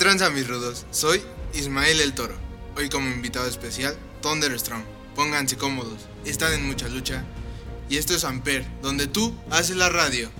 tranza, mis rudos? Soy Ismael el Toro. Hoy como invitado especial, Thunderstrom. Pónganse cómodos, están en mucha lucha. Y esto es Amper, donde tú haces la radio.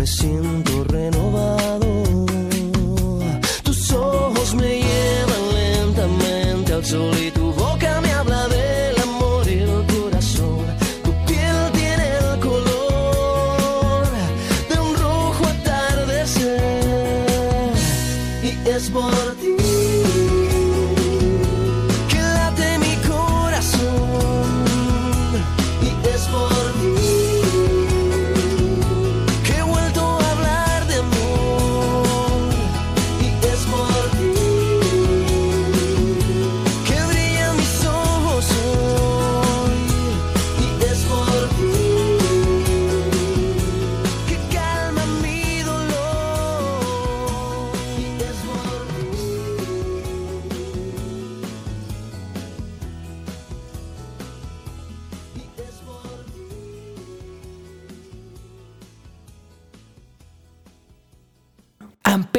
me siento renovado.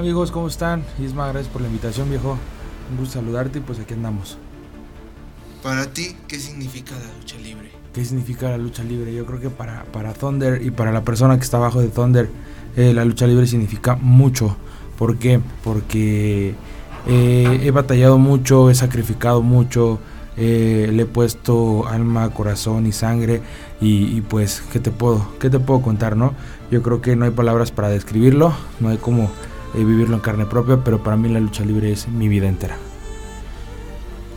¿Qué tal amigos? ¿Cómo están? Isma, gracias por la invitación, viejo. Un gusto saludarte y pues aquí andamos. Para ti, ¿qué significa la lucha libre? ¿Qué significa la lucha libre? Yo creo que para, para Thunder y para la persona que está abajo de Thunder, eh, la lucha libre significa mucho. ¿Por qué? Porque eh, he batallado mucho, he sacrificado mucho, eh, le he puesto alma, corazón y sangre y, y, pues, ¿qué te, puedo, ¿qué te puedo contar, no? Yo creo que no hay palabras para describirlo, no hay como eh, vivirlo en carne propia, pero para mí la lucha libre es mi vida entera.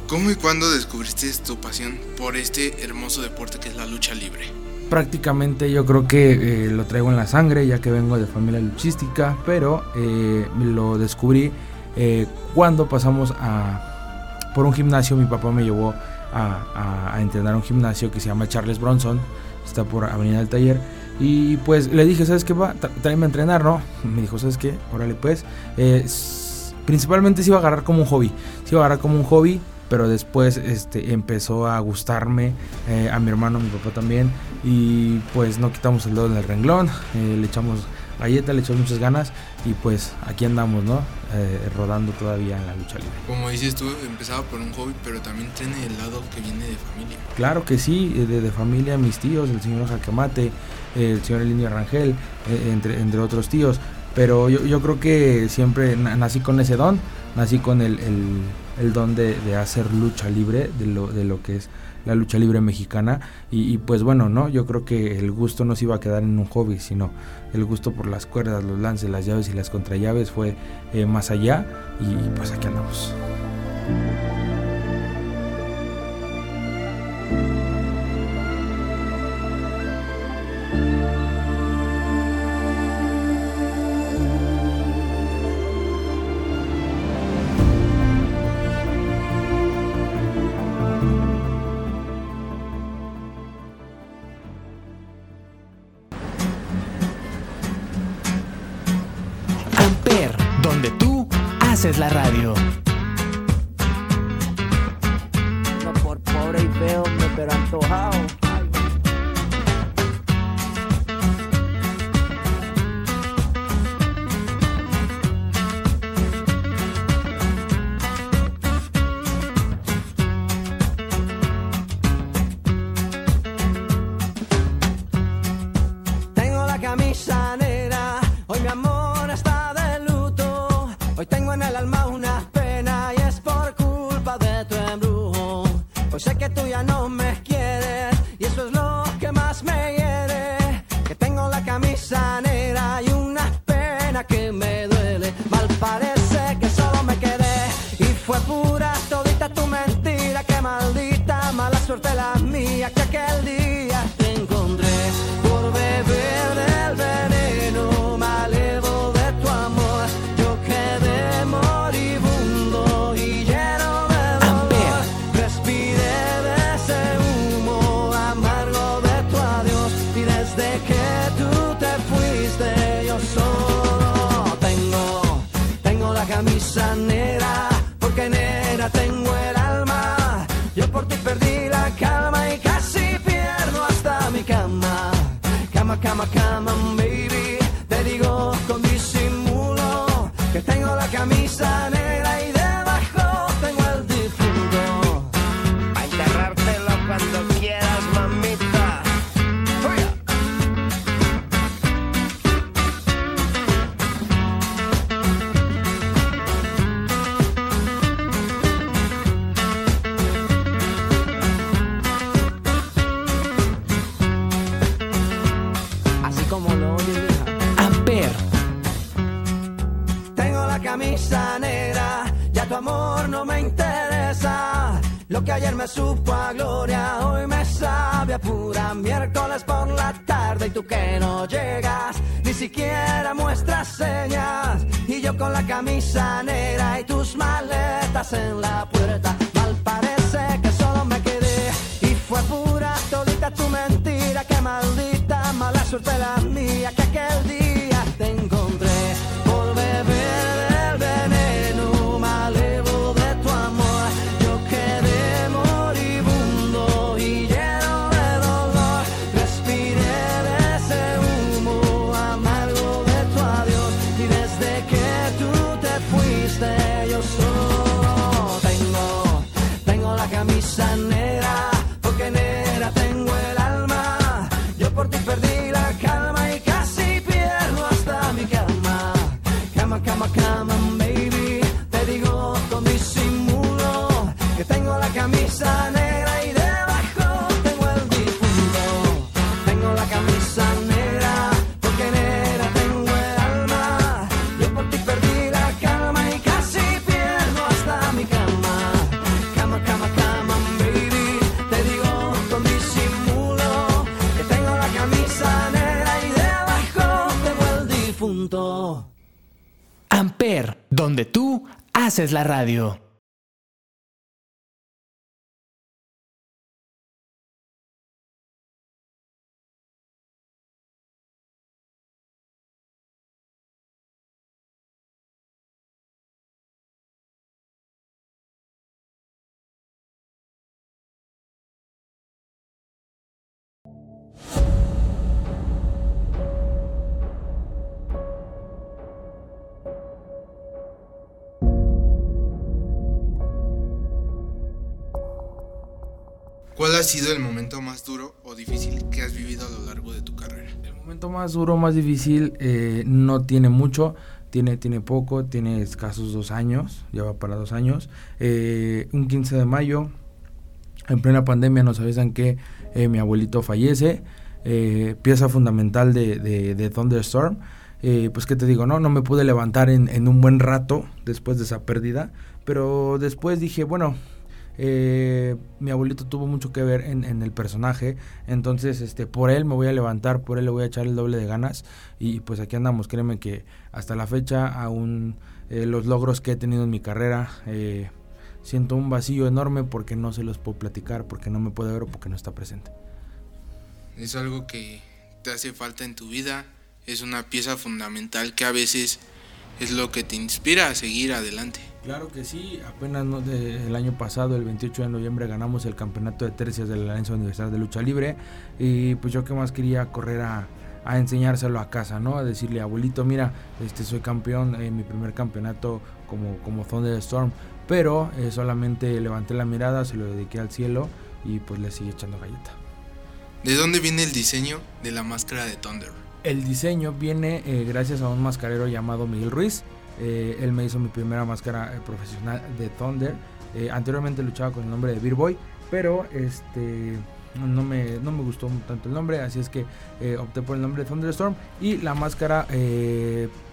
¿Cómo y cuándo descubriste tu pasión por este hermoso deporte que es la lucha libre? Prácticamente yo creo que eh, lo traigo en la sangre, ya que vengo de familia luchística, pero eh, lo descubrí eh, cuando pasamos a por un gimnasio. Mi papá me llevó a, a, a entrenar a un gimnasio que se llama Charles Bronson, está por Avenida del Taller. Y pues le dije, ¿sabes qué? Va, tráeme a entrenar, ¿no? Me dijo, ¿sabes qué? Órale, pues. Eh, principalmente se iba a agarrar como un hobby. Se iba a agarrar como un hobby, pero después este, empezó a gustarme eh, a mi hermano, a mi papá también. Y pues no quitamos el dedo del renglón, eh, le echamos galleta, le echamos muchas ganas y pues aquí andamos, ¿no? Eh, rodando todavía en la lucha libre. Como dices tú, empezaba por un hobby, pero también tiene el lado que viene de familia. Claro que sí, de, de familia, mis tíos, el señor Jaquemate, el señor Elinio Rangel, eh, entre, entre otros tíos. Pero yo, yo creo que siempre nací con ese don, nací con el, el, el don de, de, hacer lucha libre, de lo, de lo que es la lucha libre mexicana. Y, pues bueno, ¿no? Yo creo que el gusto no se iba a quedar en un hobby, sino el gusto por las cuerdas, los lances, las llaves y las contrallaves fue eh, más allá. Y pues aquí andamos. Camisa negra, hoy mi amor está de luto. Hoy tengo en el alma una pena y es por culpa de tu embrujo. Hoy sé que tú ya no me con haces la radio. ¿Cuál ha sido el momento más duro o difícil que has vivido a lo largo de tu carrera? El momento más duro, más difícil, eh, no tiene mucho, tiene, tiene poco, tiene escasos dos años, ya va para dos años. Eh, un 15 de mayo, en plena pandemia, nos avisan que eh, mi abuelito fallece, eh, pieza fundamental de, de, de Thunderstorm. Eh, pues qué te digo, no, no me pude levantar en, en un buen rato después de esa pérdida, pero después dije, bueno, eh, mi abuelito tuvo mucho que ver en, el personaje, entonces este por él me voy a levantar, por él le voy a echar el doble de ganas y pues aquí andamos, créeme que hasta la fecha aún eh, los logros que he tenido en mi carrera eh, siento un vacío enorme porque no se los puedo platicar, porque no me puede ver o porque no está presente. Es algo que te hace falta en tu vida, es una pieza fundamental que a veces es lo que te inspira a seguir adelante. Claro que sí, apenas no de, el año pasado, el 28 de noviembre, ganamos el campeonato de tercias de la Alianza Universal de Lucha Libre y pues yo que más quería correr a, a, enseñárselo a casa, ¿no? A decirle, abuelito, mira, este soy campeón, en mi primer campeonato como, como Thunderstorm, pero eh, solamente levanté la mirada, se lo dediqué al cielo y pues le sigue echando galleta. ¿De dónde viene el diseño de la máscara de Thunder? El diseño viene eh, gracias a un mascarero llamado Miguel Ruiz. Eh, él me hizo mi primera máscara eh, profesional de Thunder. Anteriormente luchaba con el nombre de Beer Boy, pero este no me, no me gustó tanto el nombre, así es que opté por el nombre de Thunderstorm. Y la máscara,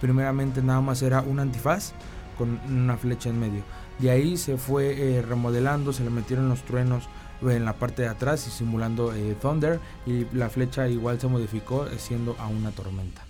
primeramente nada más era un antifaz con una flecha en medio. De ahí se fue remodelando, se le metieron los truenos en la parte de atrás y simulando eh, Thunder y la flecha igual se modificó siendo a una tormenta.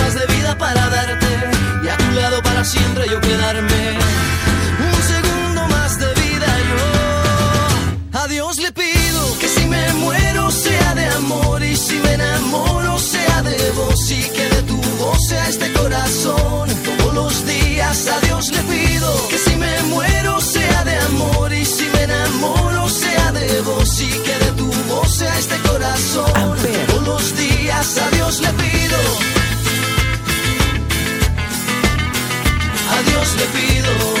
a Dios le pido. A Dios le pido.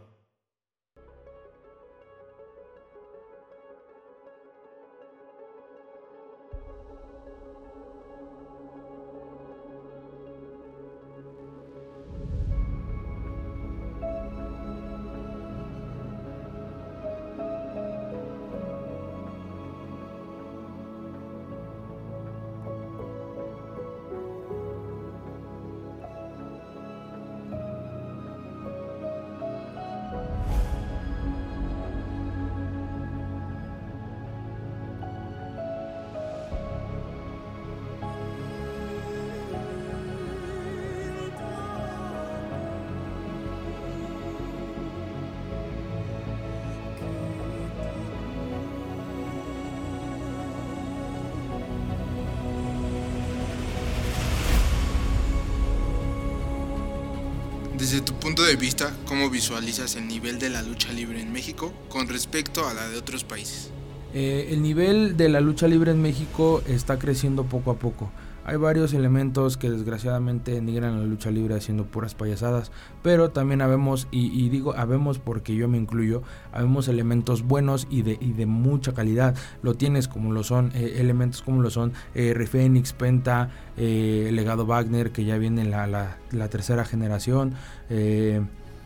Desde tu punto de vista, ¿cómo visualizas el nivel de la lucha libre en México con respecto a la de otros países? Eh, el nivel de la lucha libre en México está creciendo poco a poco. Hay varios elementos que desgraciadamente denigran la lucha libre haciendo puras payasadas, pero también habemos, y, digo habemos porque yo me incluyo, habemos elementos buenos y de, y de mucha calidad. Lo tienes como lo son, eh, elementos como lo son eh, Refenix, Penta, eh, legado Wagner, que ya viene la, la, la tercera generación. eh,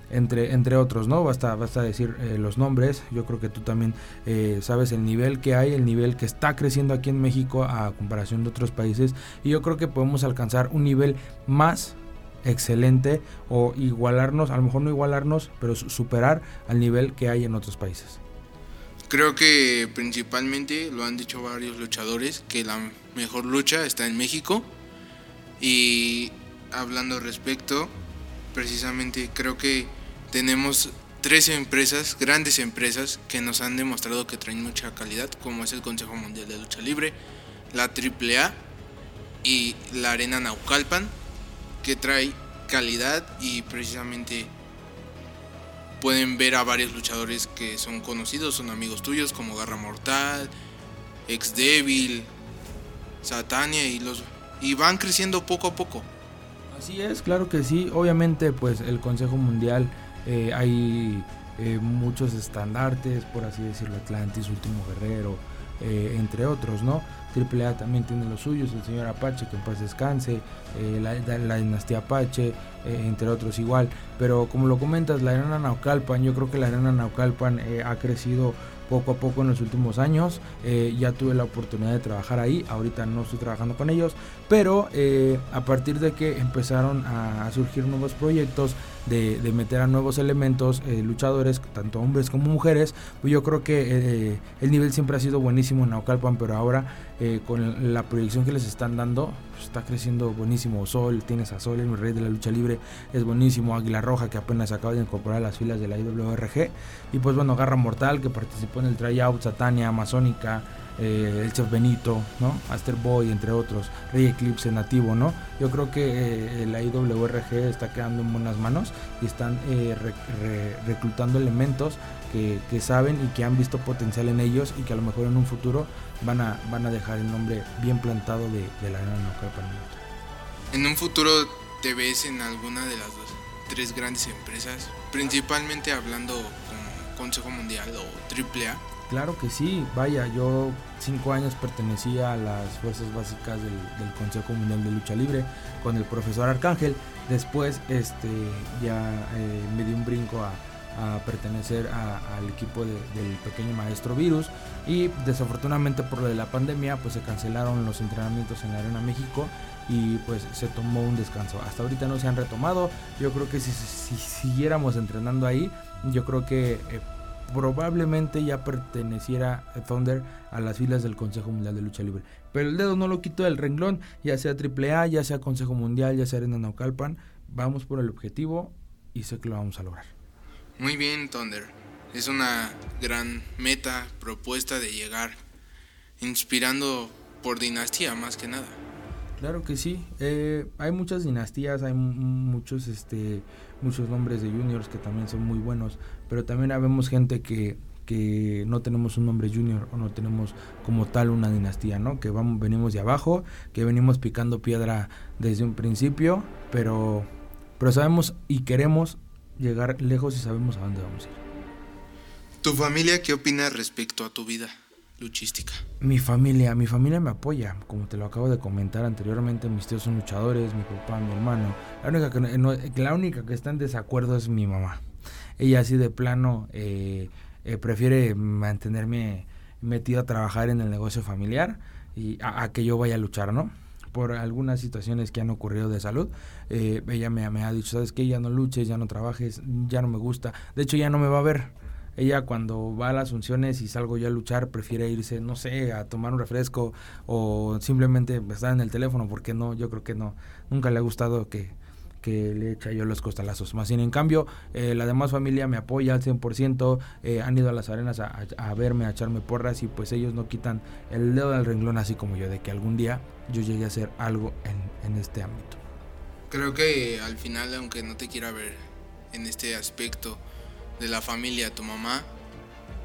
entre, entre otros, ¿no? Basta, basta decir eh, los nombres. Yo creo que tú también eh, sabes el nivel que hay, el nivel que está creciendo aquí en México a comparación de otros países. Y yo creo que podemos alcanzar un nivel más excelente o igualarnos, a lo mejor no igualarnos, pero su- superar al nivel que hay en otros países. Creo que principalmente lo han dicho varios luchadores que la mejor lucha está en México y hablando respecto, precisamente creo que tenemos tres empresas, grandes empresas que nos han demostrado que traen mucha calidad, como es el Consejo Mundial de Lucha Libre, la AAA y la Arena Naucalpan, que trae calidad y precisamente pueden ver a varios luchadores que son conocidos, son amigos tuyos, como Garra Mortal, Ex Devil, Satania y los y van creciendo poco a poco. Así es, claro que sí. Obviamente, pues el Consejo Mundial eh, hay eh, muchos estandartes, por así decirlo, Atlantis, Último Guerrero, eh, entre otros, ¿no? AAA también tiene los suyos, el señor Apache, que en paz descanse, la, dinastía Apache, entre otros igual. Pero como lo comentas, la arena Naucalpan, yo creo que la arena Naucalpan ha crecido poco a poco en los últimos años. Eh, ya tuve la oportunidad de trabajar ahí, ahorita no estoy trabajando con ellos, pero eh, a partir de que empezaron a, surgir nuevos proyectos, de, meter a nuevos elementos, eh, luchadores, tanto hombres como mujeres, pues yo creo que el nivel siempre ha sido buenísimo en Naucalpan, pero ahora con la proyección que les están dando, pues está creciendo buenísimo. Sol, tienes a Sol, el rey de la lucha libre, es buenísimo. Águila Roja, que apenas acaba de incorporar a las filas de la IWRG. Y pues bueno, Garra Mortal, que participó en el tryout, Satania, Amazónica, eh, el Chef Benito, ¿no? Aster Boy, entre otros, Rey Eclipse nativo, ¿no? Yo creo que eh, la IWRG está quedando en buenas manos y están eh, reclutando elementos que, saben y que han visto potencial en ellos y que a lo mejor en un futuro van a, van a dejar el nombre bien plantado de, la Gran En un futuro te ves en alguna de las dos, tres grandes empresas, principalmente hablando con Consejo Mundial o AAA. Claro que sí, vaya, yo cinco años pertenecía a las fuerzas básicas del, Consejo Mundial de Lucha Libre con el profesor Arcángel. Después este, ya eh, me di un brinco a, pertenecer al equipo del pequeño maestro Virus y desafortunadamente por lo de la pandemia pues se cancelaron los entrenamientos en la Arena México y pues se tomó un descanso. Hasta ahorita no se han retomado. Yo creo que si, siguiéramos entrenando ahí, yo creo que eh, probablemente ya perteneciera Thunder a las filas del Consejo Mundial de Lucha Libre. Pero el dedo no lo quito del renglón, ya sea AAA, ya sea Consejo Mundial, ya sea Arena Naucalpan. Vamos por el objetivo y sé que lo vamos a lograr. Muy bien, Thunder. Es una gran meta, propuesta de llegar, inspirando por dinastía más que nada. Claro que sí. Eh, hay muchas dinastías, hay muchos, este, muchos nombres de juniors que también son muy buenos, pero también vemos gente que, que no tenemos un nombre junior o no tenemos como tal una dinastía, ¿no? Que vamos, venimos de abajo, que venimos picando piedra desde un principio, pero, pero sabemos y queremos llegar lejos y sabemos a dónde vamos a ir. ¿Tu familia qué opina respecto a tu vida luchística? Mi familia, mi familia me apoya, como te lo acabo de comentar anteriormente, mis tíos son luchadores, mi papá, mi hermano. La única que, la única que está en desacuerdo es mi mamá. Ella así de plano eh, eh, prefiere mantenerme metido a trabajar en el negocio familiar y a que yo vaya a luchar, ¿no? por algunas situaciones que han ocurrido de salud. Eh, ella me, ha dicho, ¿sabes qué? Ya no luches, ya no trabajes, ya no me gusta. De hecho, ya no me va a ver. Ella cuando va a las funciones y salgo yo a luchar, prefiere irse, no sé, a tomar un refresco o simplemente estar en el teléfono, porque no, yo creo que no. Nunca le ha gustado que, que le echa yo los costalazos. Más sin en cambio, eh, la demás familia me apoya al 100%, eh, han ido a las arenas a, verme, a echarme porras y pues ellos no quitan el dedo del renglón así como yo, de que algún día yo llegue a hacer algo en, en este ámbito. Creo que al final, aunque no te quiera ver en este aspecto de la familia, tu mamá,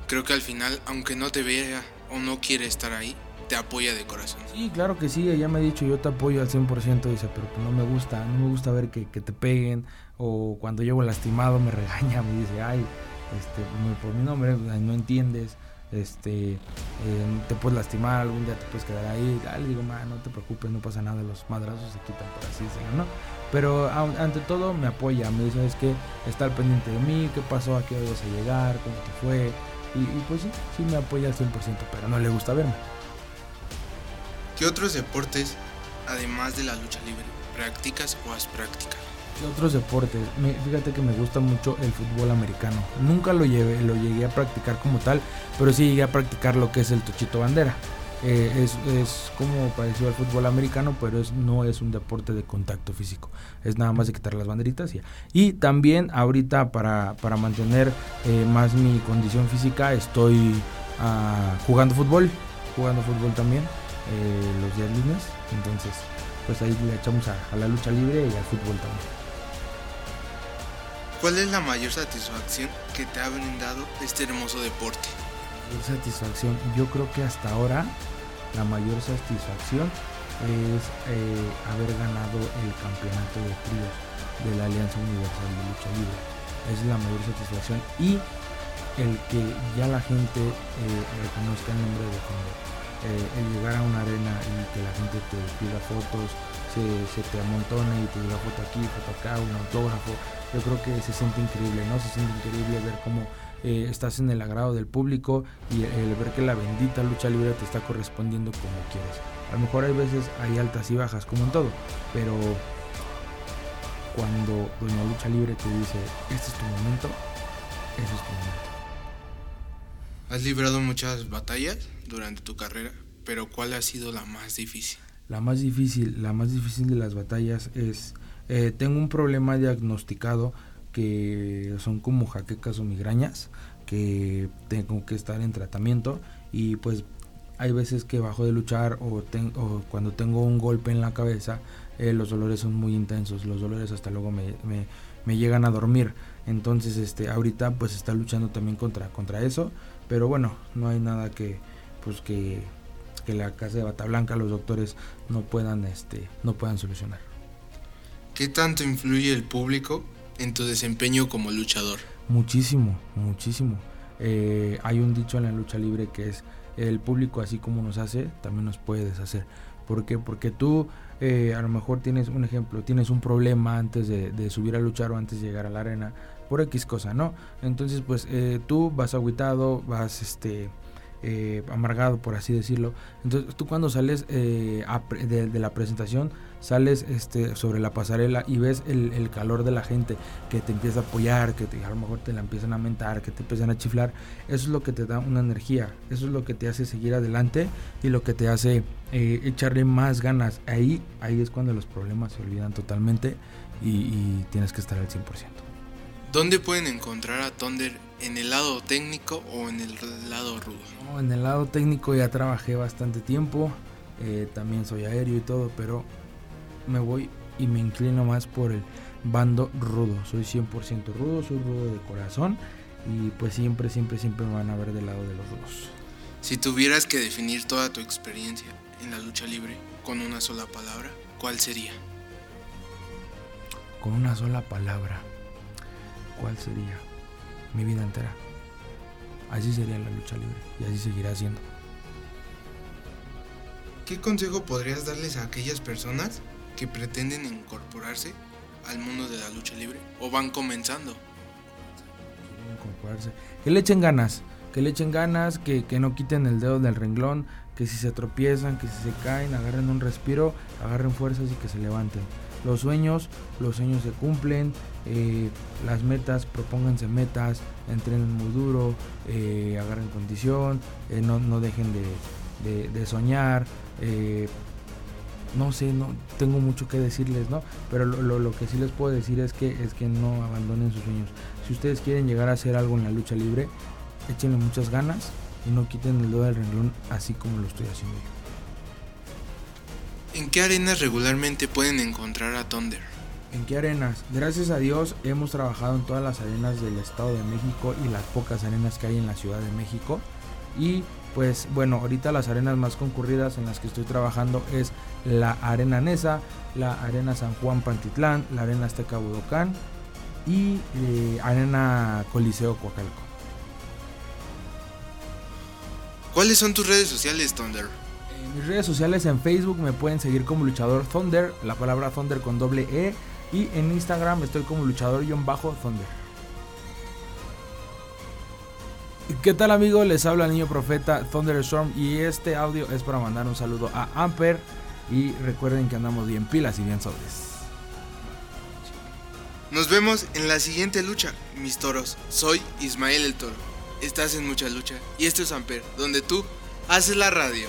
creo que al final, aunque no te vea o no quiere estar ahí, te apoya de corazón. Sí, claro que sí, ella me ha dicho yo te apoyo al 100%, dice, pero pues no me gusta, no me gusta ver que, te peguen o cuando llego lastimado me regaña, me dice, ay, este, por mi nombre no entiendes, este, eh, te puedes lastimar, algún día te puedes quedar ahí, dale, digo, no te preocupes, no pasa nada, los madrazos se quitan por así decirlo, ¿no? Pero ante todo me apoya, me dice, es que está al pendiente de mí, qué pasó, a qué vas a llegar, cómo te fue, y, y pues sí, sí me apoya al 100%, pero no le gusta verme. ¿Qué otros deportes, además de la lucha libre, practicas o has practicado? ¿Qué otros deportes? fíjate que me gusta mucho el fútbol americano. Nunca lo llevé, lo llegué a practicar como tal, pero sí llegué a practicar lo que es el tochito bandera. Eh, es, como parecido al fútbol americano, pero es, no es un deporte de contacto físico. Es nada más de quitar las banderitas y también ahorita para, mantener eh, más mi condición física estoy ah, jugando fútbol, jugando fútbol también. Eh, los días lunes. Entonces, pues ahí le echamos a, la lucha libre y al fútbol también. ¿Cuál es la mayor satisfacción que te ha brindado este hermoso deporte? satisfacción. Yo creo que hasta ahora la mayor satisfacción es eh, haber ganado el campeonato de tríos de la Alianza Universal de Lucha Libre. Es la mayor satisfacción y el que ya la gente eh, reconozca el nombre de Thunder. Eh, el llegar a una arena y que la gente te pida fotos, se, se te amontone y te diga foto aquí, foto acá, un autógrafo. Yo creo que se siente increíble, ¿no? Se siente increíble ver cómo eh, estás en el agrado del público y el ver que la bendita lucha libre te está correspondiendo como quieres. A lo mejor hay veces hay altas y bajas, como en todo, pero cuando Doña Lucha Libre te dice, este es tu momento, ese es tu momento. Has librado muchas batallas durante tu carrera, pero ¿cuál ha sido la más difícil? La más difícil, la más difícil de las batallas es, eh, tengo un problema diagnosticado que son como jaquecas o migrañas, que tengo que estar en tratamiento y pues hay veces que bajo de luchar o, ten- o cuando tengo un golpe en la cabeza, eh, los dolores son muy intensos, los dolores hasta luego me, me- me llegan a dormir. Entonces, este, ahorita pues está luchando también contra, contra eso, pero bueno, no hay nada que, pues que, que la casa de Bata Blanca, los doctores no puedan, este, no puedan solucionar. ¿Qué tanto influye el público en tu desempeño como luchador? Muchísimo, muchísimo. Eh, hay un dicho en la lucha libre que es el público así como nos hace, también nos puede deshacer. ¿Por qué? Porque tú eh, a lo mejor tienes un ejemplo, tienes un problema antes de, de subir a luchar o antes de llegar a la arena por X cosa, ¿no? Entonces pues eh, tú vas agüitado, vas este eh, amargado por así decirlo. Entonces tú cuando sales eh, de, la presentación sales este, sobre la pasarela y ves el, el calor de la gente que te empieza a apoyar, que te- a lo mejor te la empiezan a mentar, que te empiezan a chiflar. Eso es lo que te da una energía, eso es lo que te hace seguir adelante y lo que te hace eh, echarle más ganas. Ahí, ahí es cuando los problemas se olvidan totalmente y, y tienes que estar al 100%. ¿Dónde pueden encontrar a Thunder en el lado técnico o en el lado rudo? No, en el lado técnico ya trabajé bastante tiempo, eh, también soy aéreo y todo, pero me voy y me inclino más por el bando rudo. Soy 100% rudo, soy rudo de corazón y pues siempre, siempre, siempre me van a ver del lado de los rudos. Si tuvieras que definir toda tu experiencia en la lucha libre con una sola palabra, ¿cuál sería? Con una sola palabra, ¿cuál sería? Mi vida entera. Así sería la lucha libre y así seguirá siendo. ¿Qué consejo podrías darles a aquellas personas que pretenden incorporarse al mundo de la lucha libre o van comenzando? incorporarse. Que le echen ganas, que le echen ganas, que, que no quiten el dedo del renglón, que si se tropiezan, que si se caen, agarren un respiro, agarren fuerzas y que se levanten. Los sueños, los sueños se cumplen, eh, las metas, propónganse metas, entrenen muy duro, eh, agarren condición, eh, no, no dejen de, de- soñar. no sé, no tengo mucho que decirles, ¿no? Pero lo, lo- lo que sí les puedo decir es que es que no abandonen sus sueños. Si ustedes quieren llegar a hacer algo en la lucha libre, échenle muchas ganas y no quiten el dedo del renglón así como lo estoy haciendo yo. ¿En qué arenas regularmente pueden encontrar a Thunder? ¿En qué arenas? Gracias a Dios hemos trabajado en todas las arenas del Estado de México y las pocas arenas que hay en la Ciudad de México. Y pues bueno, ahorita las arenas más concurridas en las que estoy trabajando es la Arena Nesa, la Arena San Juan Pantitlán, la Arena Azteca Budocán y eh, Arena Coliseo Coacalco. ¿Cuáles son tus redes sociales, Thunder? En mis redes sociales en Facebook me pueden seguir como luchador Thunder, la palabra Thunder con doble E. Y en Instagram estoy como luchador-thunder. ¿Qué tal amigos? Les habla el niño profeta Thunderstorm y este audio es para mandar un saludo a Amper y recuerden que andamos bien pilas y bien sobres. Nos vemos en la siguiente lucha, mis toros. Soy Ismael el Toro. Estás en mucha lucha y esto es Amper, donde tú haces la radio.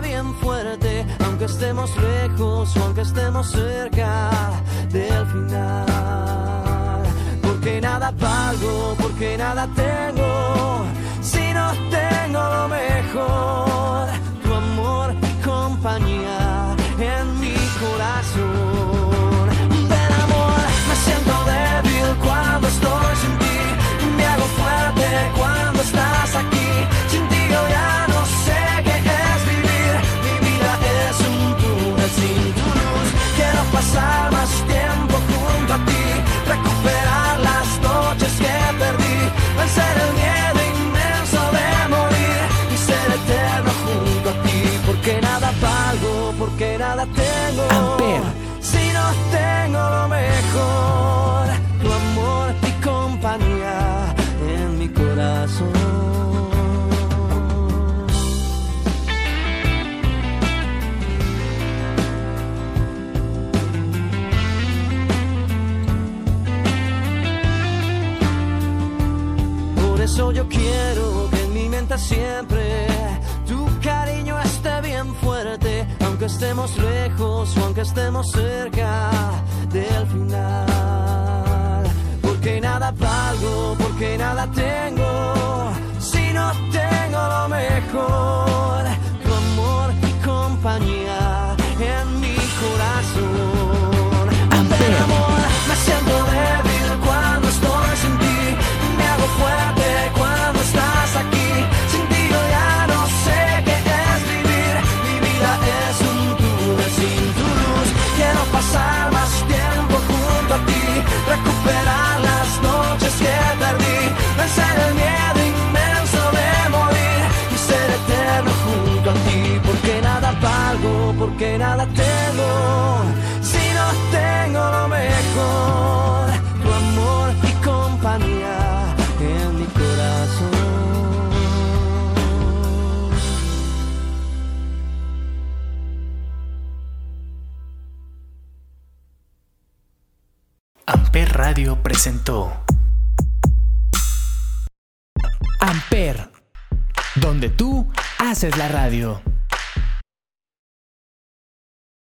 bien fuerte, aunque estemos lejos o aunque estemos cerca del final. Porque nada valgo, porque nada tengo, si no tengo lo mejor, tu amor compañía en mi corazón. Aunque estemos lejos o aunque estemos cerca del final. Porque nada valgo, porque nada tengo, si no tengo lo mejor, presentó